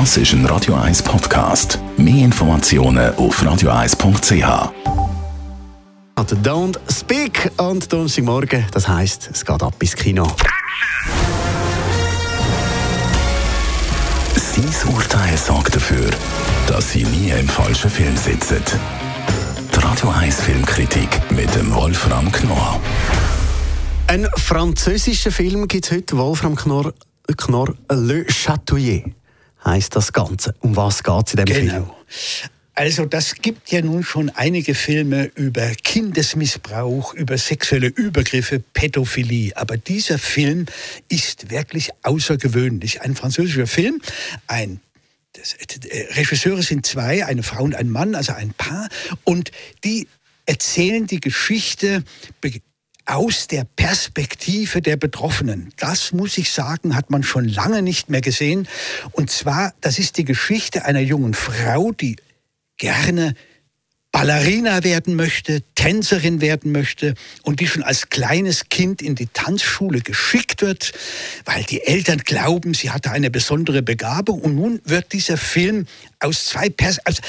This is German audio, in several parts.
Das ist ein Radio 1 Podcast. Mehr Informationen auf radio1.ch. Don't Speak und Donnerstagmorgen, das heisst, es geht ab ins Kino. Sein Urteil sorgt dafür, dass Sie nie im falschen Film sitzen. Die Radio 1 Filmkritik mit dem Wolfram Knorr. Ein französischer Film gibt es heute, Wolfram Knorr, Knorr Le Chatouillet heißt das Ganze. Um was geht es in dem genau. Film? Also das gibt ja nun schon einige Filme über Kindesmissbrauch, über sexuelle Übergriffe, Pädophilie. Aber dieser Film ist wirklich außergewöhnlich. Ein französischer Film, ein das, äh, Regisseure sind zwei, eine Frau und ein Mann, also ein Paar, und die erzählen die Geschichte aus der Perspektive der Betroffenen. Das muss ich sagen, hat man schon lange nicht mehr gesehen. Und zwar, das ist die Geschichte einer jungen Frau, die gerne Ballerina werden möchte, Tänzerin werden möchte und die schon als kleines Kind in die Tanzschule geschickt wird, weil die Eltern glauben, sie hatte eine besondere Begabung. Und nun wird dieser Film aus zwei Pers also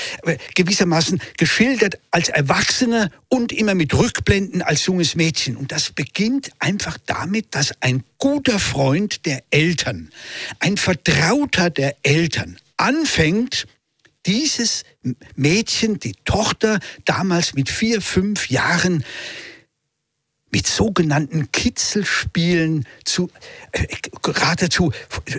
gewissermaßen geschildert als Erwachsene und immer mit Rückblenden als junges Mädchen. Und das beginnt einfach damit, dass ein guter Freund der Eltern, ein Vertrauter der Eltern anfängt, dieses Mädchen, die Tochter, damals mit vier, fünf Jahren, mit sogenannten Kitzelspielen zu, äh, geradezu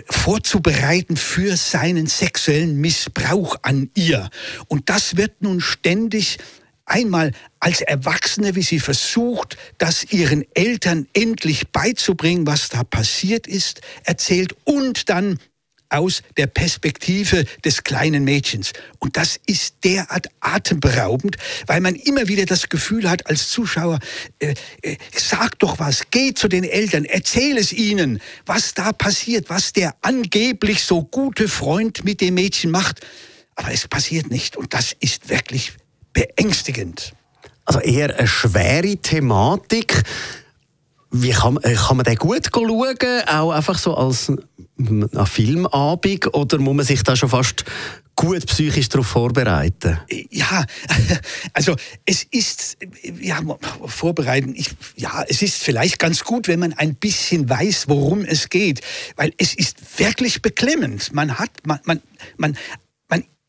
vorzubereiten für seinen sexuellen Missbrauch an ihr. Und das wird nun ständig einmal als Erwachsene, wie sie versucht, das ihren Eltern endlich beizubringen, was da passiert ist, erzählt und dann aus der Perspektive des kleinen Mädchens. Und das ist derart atemberaubend, weil man immer wieder das Gefühl hat als Zuschauer, äh, äh, sag doch was, geh zu den Eltern, erzähl es ihnen, was da passiert, was der angeblich so gute Freund mit dem Mädchen macht. Aber es passiert nicht und das ist wirklich beängstigend. Also eher eine schwere Thematik. Wie kann, äh, kann man den gut schauen? Auch einfach so als eine Filmabend? Oder muss man sich da schon fast gut psychisch darauf vorbereiten? Ja, also es ist, ja, vorbereiten, ich, ja, es ist vielleicht ganz gut, wenn man ein bisschen weiß, worum es geht, weil es ist wirklich beklemmend. Man hat, man, man, man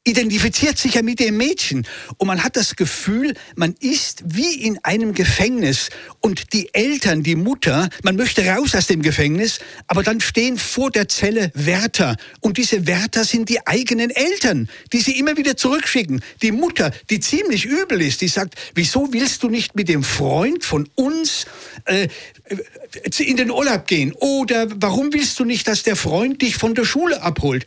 identifiziert sich ja mit dem Mädchen und man hat das Gefühl, man ist wie in einem Gefängnis und die Eltern, die Mutter, man möchte raus aus dem Gefängnis, aber dann stehen vor der Zelle Wärter und diese Wärter sind die eigenen Eltern, die sie immer wieder zurückschicken. Die Mutter, die ziemlich übel ist, die sagt, wieso willst du nicht mit dem Freund von uns äh, in den Urlaub gehen? Oder warum willst du nicht, dass der Freund dich von der Schule abholt?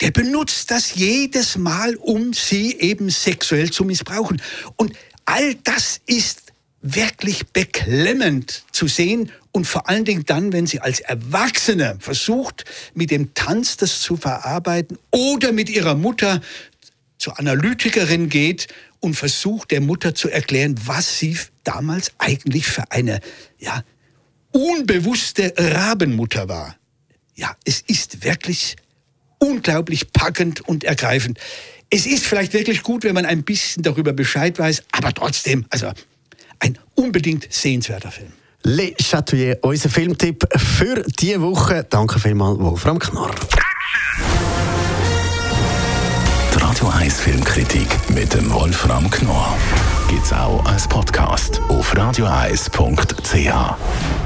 Der benutzt das jedes Mal, um sie eben sexuell zu missbrauchen. Und all das ist wirklich beklemmend zu sehen und vor allen Dingen dann, wenn sie als Erwachsene versucht, mit dem Tanz das zu verarbeiten oder mit ihrer Mutter zur Analytikerin geht und versucht, der Mutter zu erklären, was sie damals eigentlich für eine, ja, unbewusste Rabenmutter war. Ja, es ist wirklich unglaublich packend und ergreifend. Es ist vielleicht wirklich gut, wenn man ein bisschen darüber Bescheid weiß, aber trotzdem, also ein unbedingt sehenswerter Film. Le Chatouillet, unser Filmtipp für diese Woche. Danke vielmals, Wolfram Knorr. Die Radio 1 Filmkritik mit dem Wolfram Knorr gibt es auch als Podcast auf radioeis.ch.